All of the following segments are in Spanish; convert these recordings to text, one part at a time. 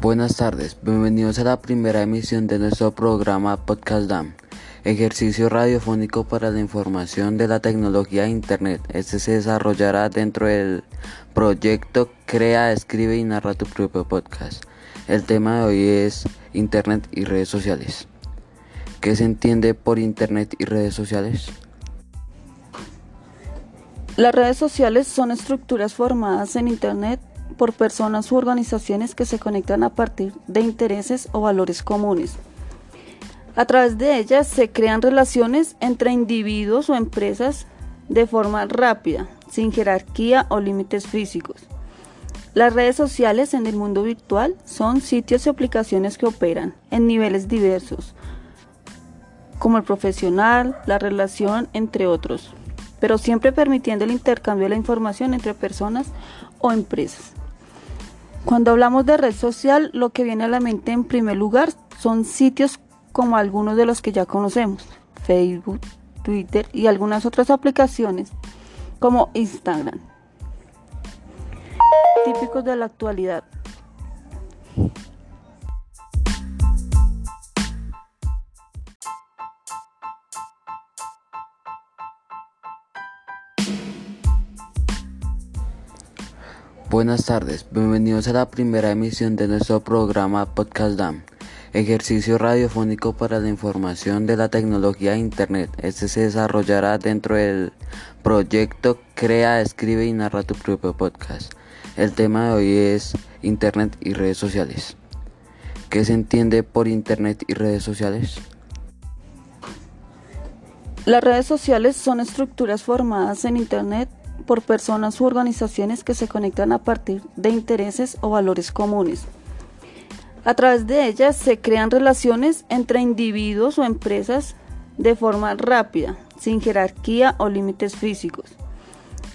Buenas tardes, bienvenidos a la primera emisión de nuestro programa Podcast DAM, ejercicio radiofónico para la información de la tecnología de Internet. Este se desarrollará dentro del proyecto Crea, Escribe y Narra tu propio podcast. El tema de hoy es Internet y redes sociales. ¿Qué se entiende por Internet y redes sociales? Las redes sociales son estructuras formadas en Internet por personas u organizaciones que se conectan a partir de intereses o valores comunes. A través de ellas se crean relaciones entre individuos o empresas de forma rápida, sin jerarquía o límites físicos. Las redes sociales en el mundo virtual son sitios y aplicaciones que operan en niveles diversos, como el profesional, la relación, entre otros, pero siempre permitiendo el intercambio de la información entre personas o empresas. Cuando hablamos de red social, lo que viene a la mente en primer lugar son sitios como algunos de los que ya conocemos, Facebook, Twitter y algunas otras aplicaciones como Instagram, típicos de la actualidad. Buenas tardes, bienvenidos a la primera emisión de nuestro programa Podcast DAM, ejercicio radiofónico para la información de la tecnología de Internet. Este se desarrollará dentro del proyecto Crea, Escribe y Narra tu propio podcast. El tema de hoy es Internet y redes sociales. ¿Qué se entiende por Internet y redes sociales? Las redes sociales son estructuras formadas en Internet por personas u organizaciones que se conectan a partir de intereses o valores comunes. A través de ellas se crean relaciones entre individuos o empresas de forma rápida, sin jerarquía o límites físicos.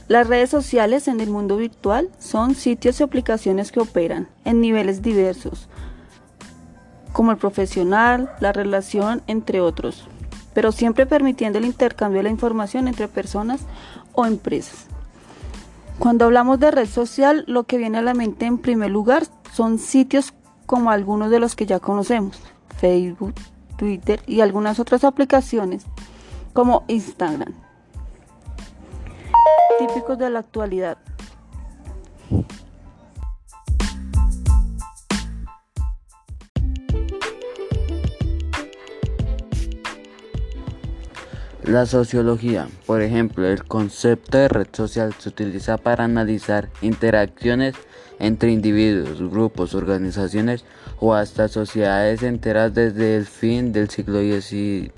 Las redes sociales en el mundo virtual son sitios y aplicaciones que operan en niveles diversos, como el profesional, la relación, entre otros, pero siempre permitiendo el intercambio de la información entre personas o empresas. Cuando hablamos de red social, lo que viene a la mente en primer lugar son sitios como algunos de los que ya conocemos, Facebook, Twitter y algunas otras aplicaciones como Instagram, típicos de la actualidad. La sociología, por ejemplo, el concepto de red social se utiliza para analizar interacciones entre individuos, grupos, organizaciones o hasta sociedades enteras desde el fin del siglo XIX.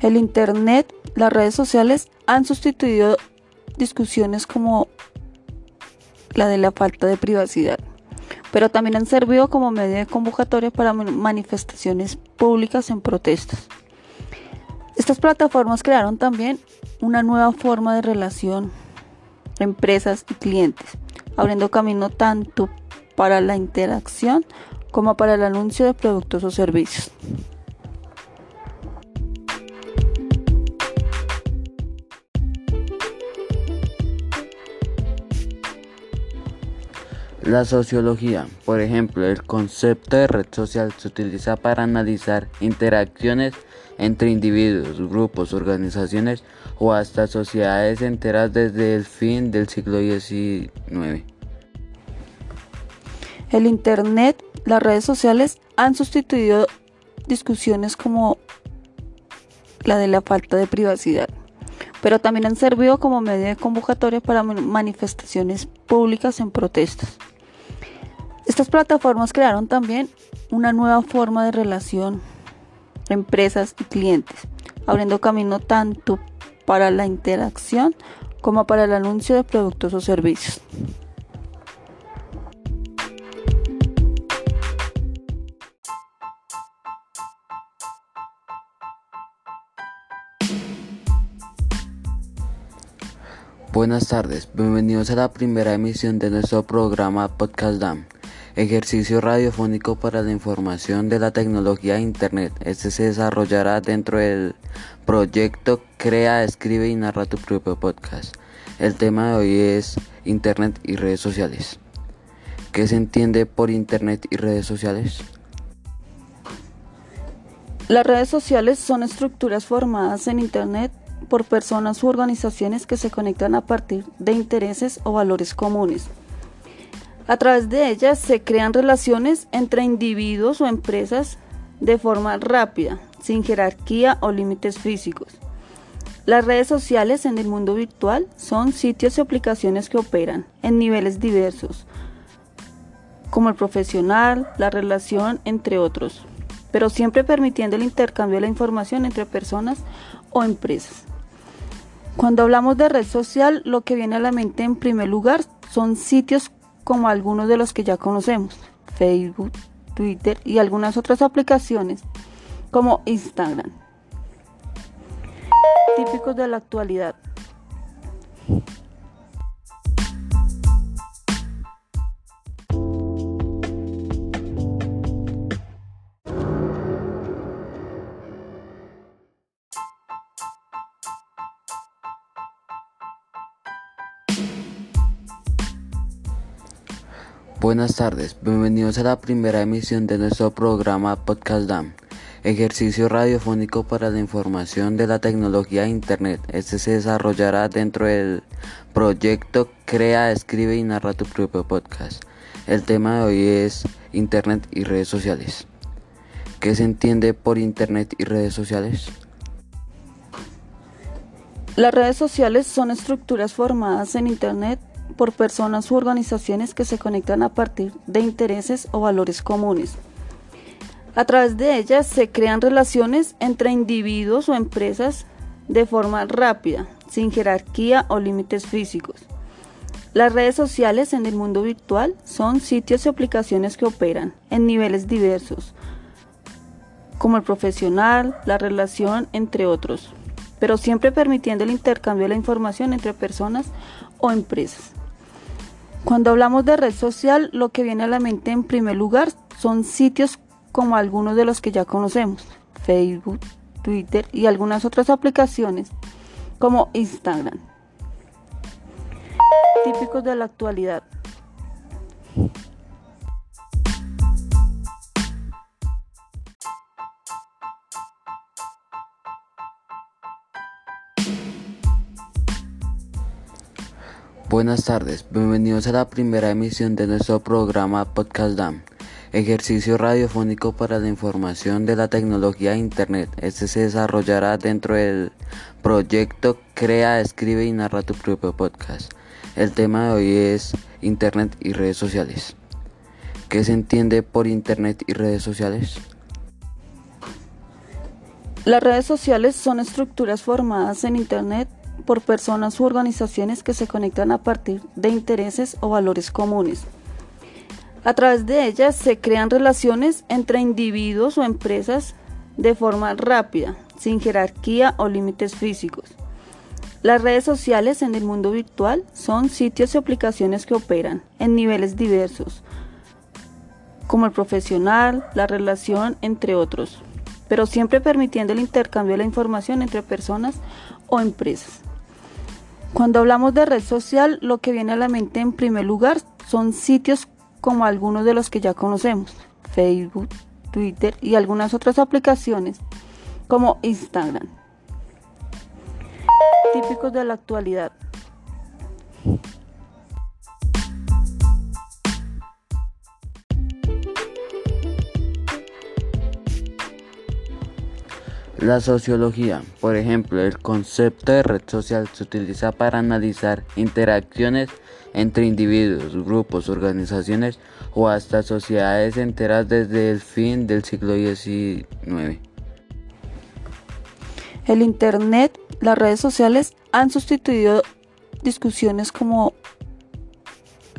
El Internet, las redes sociales han sustituido discusiones como la de la falta de privacidad, pero también han servido como medio de convocatoria para manifestaciones públicas en protestas. Estas plataformas crearon también una nueva forma de relación empresas y clientes, abriendo camino tanto para la interacción como para el anuncio de productos o servicios. La sociología, por ejemplo, el concepto de red social se utiliza para analizar interacciones entre individuos, grupos, organizaciones o hasta sociedades enteras desde el fin del siglo XIX. El Internet, las redes sociales han sustituido discusiones como la de la falta de privacidad, pero también han servido como medio de convocatoria para manifestaciones públicas en protestas. Estas plataformas crearon también una nueva forma de relación empresas y clientes, abriendo camino tanto para la interacción como para el anuncio de productos o servicios. Buenas tardes, bienvenidos a la primera emisión de nuestro programa Podcast DAM, ejercicio radiofónico para la información de la tecnología Internet. Este se desarrollará dentro del proyecto Crea, Escribe y Narra tu propio podcast. El tema de hoy es Internet y redes sociales. ¿Qué se entiende por Internet y redes sociales? Las redes sociales son estructuras formadas en Internet por personas u organizaciones que se conectan a partir de intereses o valores comunes. A través de ellas se crean relaciones entre individuos o empresas de forma rápida, sin jerarquía o límites físicos. Las redes sociales en el mundo virtual son sitios y aplicaciones que operan en niveles diversos, como el profesional, la relación, entre otros, pero siempre permitiendo el intercambio de la información entre personas o empresas. Cuando hablamos de red social, lo que viene a la mente en primer lugar son sitios como algunos de los que ya conocemos, Facebook, Twitter y algunas otras aplicaciones como Instagram, típicos de la actualidad. Buenas tardes, bienvenidos a la primera emisión de nuestro programa Podcast DAM, ejercicio radiofónico para la información de la tecnología e Internet. Este se desarrollará dentro del proyecto Crea, Escribe y Narra tu propio podcast. El tema de hoy es Internet y redes sociales. ¿Qué se entiende por Internet y redes sociales? Las redes sociales son estructuras formadas en Internet por personas u organizaciones que se conectan a partir de intereses o valores comunes. A través de ellas se crean relaciones entre individuos o empresas de forma rápida, sin jerarquía o límites físicos. Las redes sociales en el mundo virtual son sitios y aplicaciones que operan en niveles diversos, como el profesional, la relación, entre otros, pero siempre permitiendo el intercambio de la información entre personas o empresas. Cuando hablamos de red social, lo que viene a la mente en primer lugar son sitios como algunos de los que ya conocemos, Facebook, Twitter y algunas otras aplicaciones como Instagram, típicos de la actualidad. Buenas tardes, bienvenidos a la primera emisión de nuestro programa Podcast DAM, ejercicio radiofónico para la información de la tecnología e Internet. Este se desarrollará dentro del proyecto Crea, Escribe y Narra tu propio podcast. El tema de hoy es Internet y redes sociales. ¿Qué se entiende por Internet y redes sociales? Las redes sociales son estructuras formadas en Internet por personas u organizaciones que se conectan a partir de intereses o valores comunes. A través de ellas se crean relaciones entre individuos o empresas de forma rápida, sin jerarquía o límites físicos. Las redes sociales en el mundo virtual son sitios y aplicaciones que operan en niveles diversos, como el profesional, la relación, entre otros, pero siempre permitiendo el intercambio de la información entre personas o empresas. Cuando hablamos de red social, lo que viene a la mente en primer lugar son sitios como algunos de los que ya conocemos, Facebook, Twitter y algunas otras aplicaciones como Instagram, típicos de la actualidad. La sociología, por ejemplo, el concepto de red social se utiliza para analizar interacciones entre individuos, grupos, organizaciones o hasta sociedades enteras desde el fin del siglo XIX. El Internet, las redes sociales han sustituido discusiones como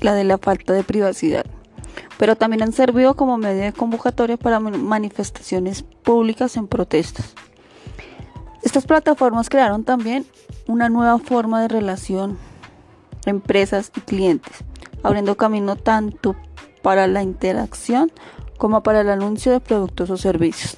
la de la falta de privacidad, pero también han servido como medio de convocatoria para manifestaciones públicas en protestas. Estas plataformas crearon también una nueva forma de relación empresas y clientes, abriendo camino tanto para la interacción como para el anuncio de productos o servicios.